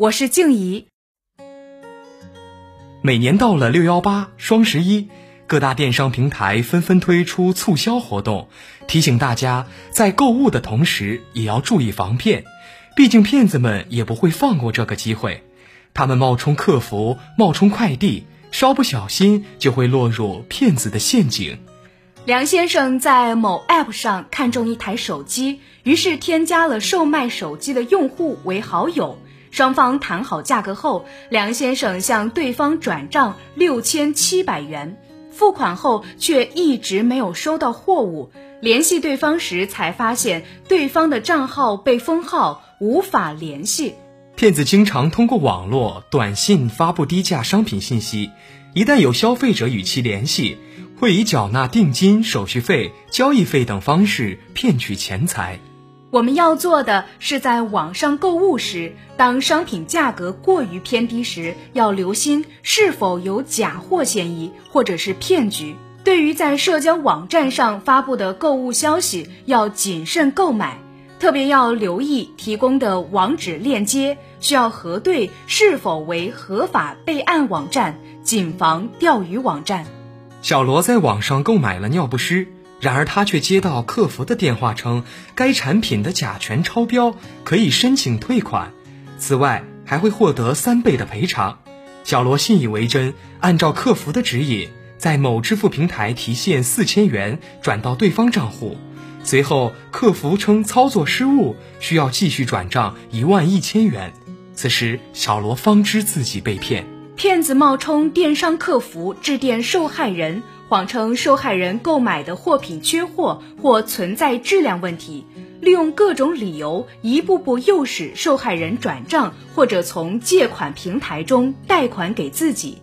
我是静怡。每年到了六幺八、双十一，各大电商平台纷纷推出促销活动，提醒大家在购物的同时也要注意防骗。毕竟骗子们也不会放过这个机会，他们冒充客服、冒充快递，稍不小心就会落入骗子的陷阱。梁先生在某 App 上看中一台手机，于是添加了售卖手机的用户为好友。双方谈好价格后，梁先生向对方转账六千七百元，付款后却一直没有收到货物。联系对方时才发现，对方的账号被封号，无法联系。骗子经常通过网络、短信发布低价商品信息，一旦有消费者与其联系。会以缴纳定金、手续费、交易费等方式骗取钱财。我们要做的是，在网上购物时，当商品价格过于偏低时，要留心是否有假货嫌疑或者是骗局。对于在社交网站上发布的购物消息，要谨慎购买，特别要留意提供的网址链接，需要核对是否为合法备案网站，谨防钓鱼网站。小罗在网上购买了尿不湿，然而他却接到客服的电话称该产品的甲醛超标，可以申请退款，此外还会获得三倍的赔偿。小罗信以为真，按照客服的指引，在某支付平台提现四千元转到对方账户，随后客服称操作失误，需要继续转账一万一千元。此时小罗方知自己被骗。骗子冒充电商客服致电受害人，谎称受害人购买的货品缺货或存在质量问题，利用各种理由一步步诱使受害人转账或者从借款平台中贷款给自己。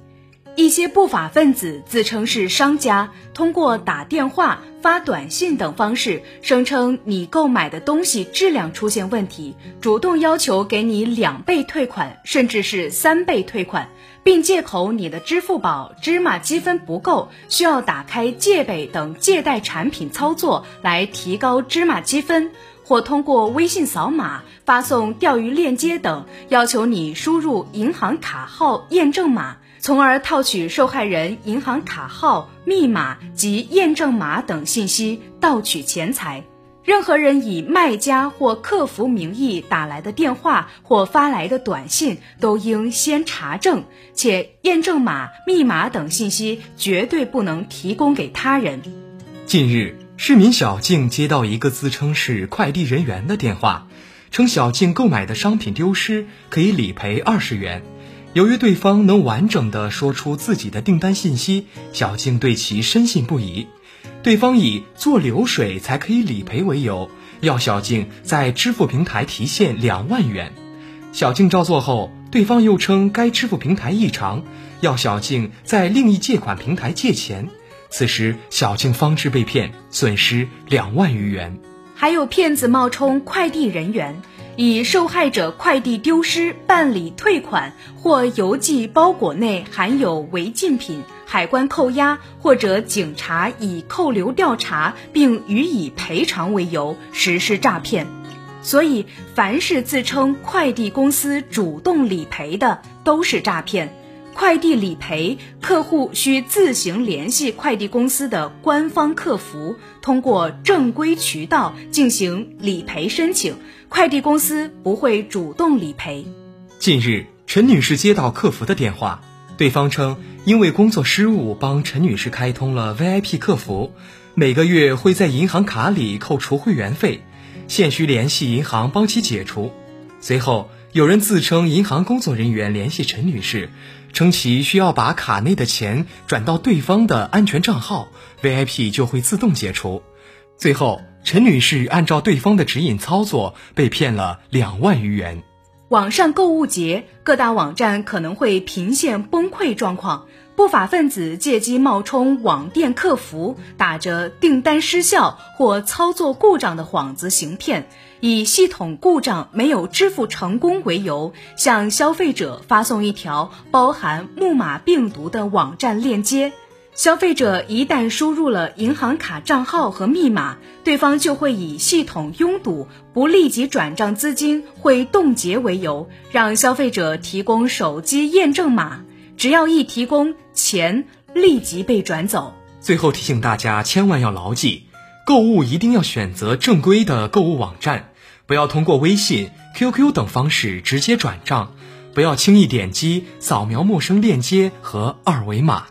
一些不法分子自称是商家，通过打电话、发短信等方式，声称你购买的东西质量出现问题，主动要求给你两倍退款，甚至是三倍退款，并借口你的支付宝芝麻积分不够，需要打开借呗等借贷产品操作来提高芝麻积分，或通过微信扫码、发送钓鱼链接等，要求你输入银行卡号验证码。从而套取受害人银行卡号、密码及验证码等信息，盗取钱财。任何人以卖家或客服名义打来的电话或发来的短信，都应先查证，且验证码、密码等信息绝对不能提供给他人。近日，市民小静接到一个自称是快递人员的电话，称小静购买的商品丢失，可以理赔二十元。由于对方能完整的说出自己的订单信息，小静对其深信不疑。对方以做流水才可以理赔为由，要小静在支付平台提现两万元。小静照做后，对方又称该支付平台异常，要小静在另一借款平台借钱。此时，小静方知被骗，损失两万余元。还有骗子冒充快递人员。以受害者快递丢失办理退款，或邮寄包裹内含有违禁品，海关扣押，或者警察以扣留调查并予以赔偿为由实施诈骗。所以，凡是自称快递公司主动理赔的，都是诈骗。快递理赔，客户需自行联系快递公司的官方客服，通过正规渠道进行理赔申请。快递公司不会主动理赔。近日，陈女士接到客服的电话，对方称因为工作失误帮陈女士开通了 VIP 客服，每个月会在银行卡里扣除会员费，现需联系银行帮其解除。随后，有人自称银行工作人员联系陈女士。称其需要把卡内的钱转到对方的安全账号，VIP 就会自动解除。最后，陈女士按照对方的指引操作，被骗了两万余元。网上购物节，各大网站可能会频现崩溃状况，不法分子借机冒充网店客服，打着订单失效或操作故障的幌子行骗，以系统故障没有支付成功为由，向消费者发送一条包含木马病毒的网站链接。消费者一旦输入了银行卡账号和密码，对方就会以系统拥堵、不立即转账资金会冻结为由，让消费者提供手机验证码。只要一提供，钱立即被转走。最后提醒大家，千万要牢记，购物一定要选择正规的购物网站，不要通过微信、QQ 等方式直接转账，不要轻易点击扫描陌生链接和二维码。